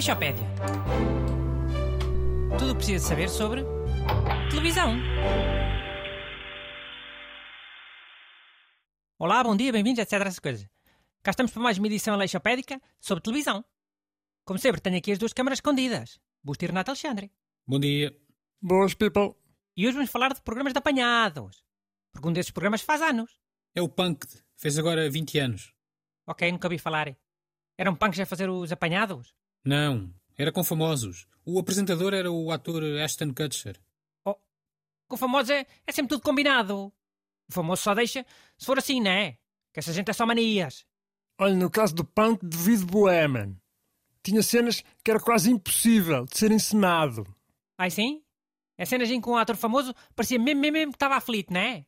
Aleixopédia. Tudo o que precisa saber sobre televisão. Olá, bom dia, bem-vindos, etc. Essas coisas. Cá estamos para mais uma edição aleixopédica sobre televisão. Como sempre, tenho aqui as duas câmaras escondidas. Busto e Renato Alexandre. Bom dia. Boas, people. E hoje vamos falar de programas de apanhados. Porque um desses programas faz anos. É o Punked. Fez agora 20 anos. Ok, nunca ouvi falar. Eram punks a fazer os apanhados? Não, era com famosos. O apresentador era o ator Ashton Kutcher. Com famosos é, é sempre tudo combinado. O famoso só deixa se for assim, não é? Que essa gente é só manias. Olha, no caso do punk, devido Boheman. Tinha cenas que era quase impossível de ser encenado. Ai sim? É cenas em que um ator famoso parecia mesmo, mesmo, mesmo que estava aflito, não é?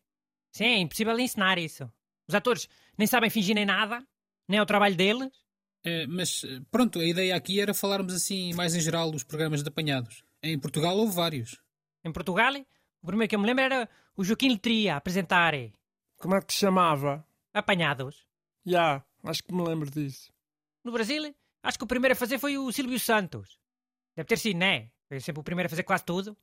Sim, é impossível ensinar isso. Os atores nem sabem fingir nem nada, nem é o trabalho deles. Eh, mas eh, pronto, a ideia aqui era falarmos assim mais em geral dos programas de apanhados. Em Portugal houve vários. Em Portugal, o primeiro que eu me lembro era o Joaquim Letria a apresentar Como é que te chamava? apanhados. Já, acho que me lembro disso. No Brasil, acho que o primeiro a fazer foi o Silvio Santos. Deve ter sido, né? Foi sempre o primeiro a fazer quase tudo.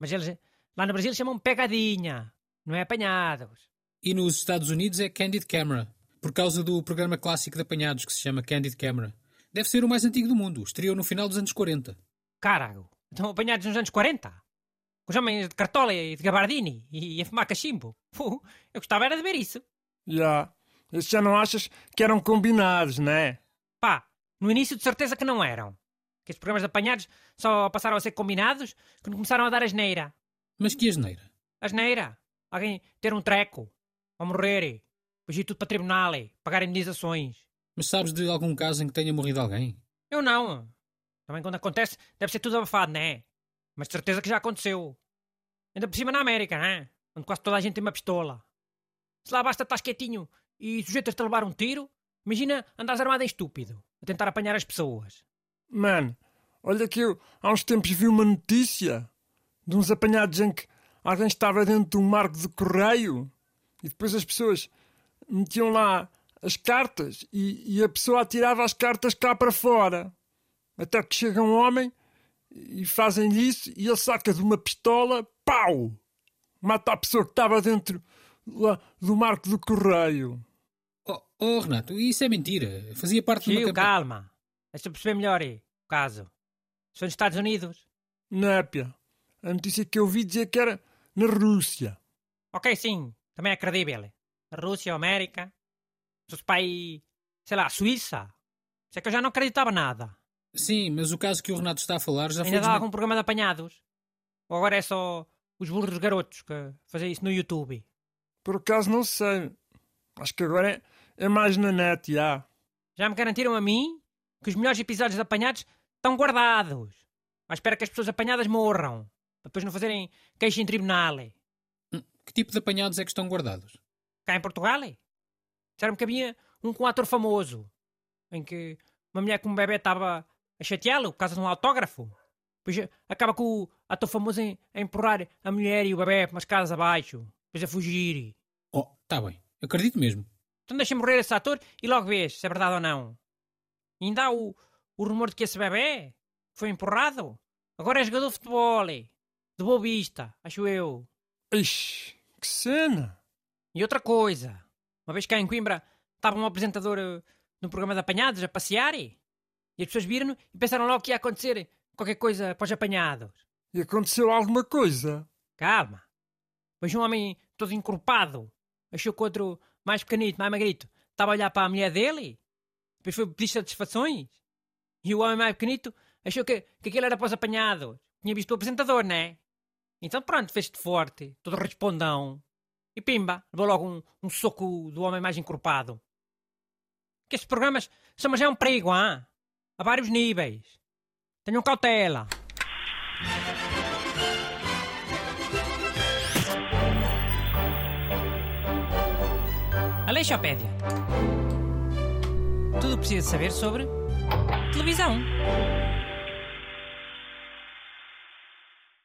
Mas eles lá no Brasil chamam pegadinha, não é apanhados. E nos Estados Unidos é Candid Camera, por causa do programa clássico de apanhados que se chama Candid Camera. Deve ser o mais antigo do mundo. Estreou no final dos anos 40. Carago, estão apanhados nos anos 40? Com os homens de cartola e de gabardini e a fumar cachimbo. Fu, eu gostava era de ver isso. Já. Esses já não achas que eram combinados, né? Pá, no início de certeza que não eram. Que estes programas de apanhados só passaram a ser combinados quando começaram a dar asneira. Mas que asneira. Asneira? Alguém ter um treco, ou morrer, depois ir tudo para tribunal, pagar indenizações. Mas sabes de algum caso em que tenha morrido alguém? Eu não. Também quando acontece, deve ser tudo abafado, né? Mas de certeza que já aconteceu. Ainda por cima na América, né? Onde quase toda a gente tem uma pistola. Se lá basta estar quietinho e sujeitas-te a levar um tiro, imagina andares armado em estúpido, a tentar apanhar as pessoas. Mano, olha que eu há uns tempos vi uma notícia de uns apanhados em que alguém estava dentro de um marco de correio e depois as pessoas metiam lá as cartas e, e a pessoa atirava as cartas cá para fora. Até que chega um homem e fazem isso e ele saca de uma pistola, pau! Mata a pessoa que estava dentro lá do marco do correio. Oh, oh, Renato, isso é mentira. Fazia parte de uma calma. Deixa-me perceber melhor aí, o caso. São nos Estados Unidos? Népia. A notícia que eu vi dizia que era na Rússia. Ok, sim. Também é credível. Rússia, América. Se fosse para aí, sei lá, Suíça. Isso é que eu já não acreditava nada. Sim, mas o caso que o Renato está a falar já foi. Ainda dá desmen- algum programa de apanhados? Ou agora é só os burros garotos que fazem isso no YouTube? Por acaso não sei. Acho que agora é, é mais na net, já. Já me garantiram a mim que os melhores episódios de apanhados estão guardados. À espera que as pessoas apanhadas morram. Para depois não fazerem queixa em tribunal. Hum, Que tipo de apanhados é que estão guardados? Cá em Portugal? Disseram-me que havia um com um ator famoso. Em que uma mulher com um bebê estava a chateá-lo por causa de um autógrafo. Depois acaba com o ator famoso em- a empurrar a mulher e o bebê para umas casas abaixo. Depois a fugir. Oh, tá bem. Acredito mesmo. Então deixa morrer esse ator e logo vês se é verdade ou não. E ainda há o, o rumor de que esse bebê foi empurrado. Agora é jogador de futebol. De boa vista, acho eu. Ixi, que cena. E outra coisa. Uma vez cá em Coimbra estava um apresentador eh, num programa de apanhados a passear e as pessoas viram e pensaram logo que ia acontecer qualquer coisa para os apanhados. E aconteceu alguma coisa? Calma. Pois um homem todo encorpado achou que outro mais pequenito, mais magrito, estava a olhar para a mulher dele. Depois foi pedir satisfações. E o homem mais pequenito achou que, que aquele era para os apanhados. Tinha visto o apresentador, né? Então pronto, fez-te forte, todo respondão. E pimba, levou logo um, um soco do homem mais encorpado. Que estes programas são mas é um perigo, ah? A vários níveis. Tenham cautela. Aleixopédia. Tudo precisa saber sobre televisão.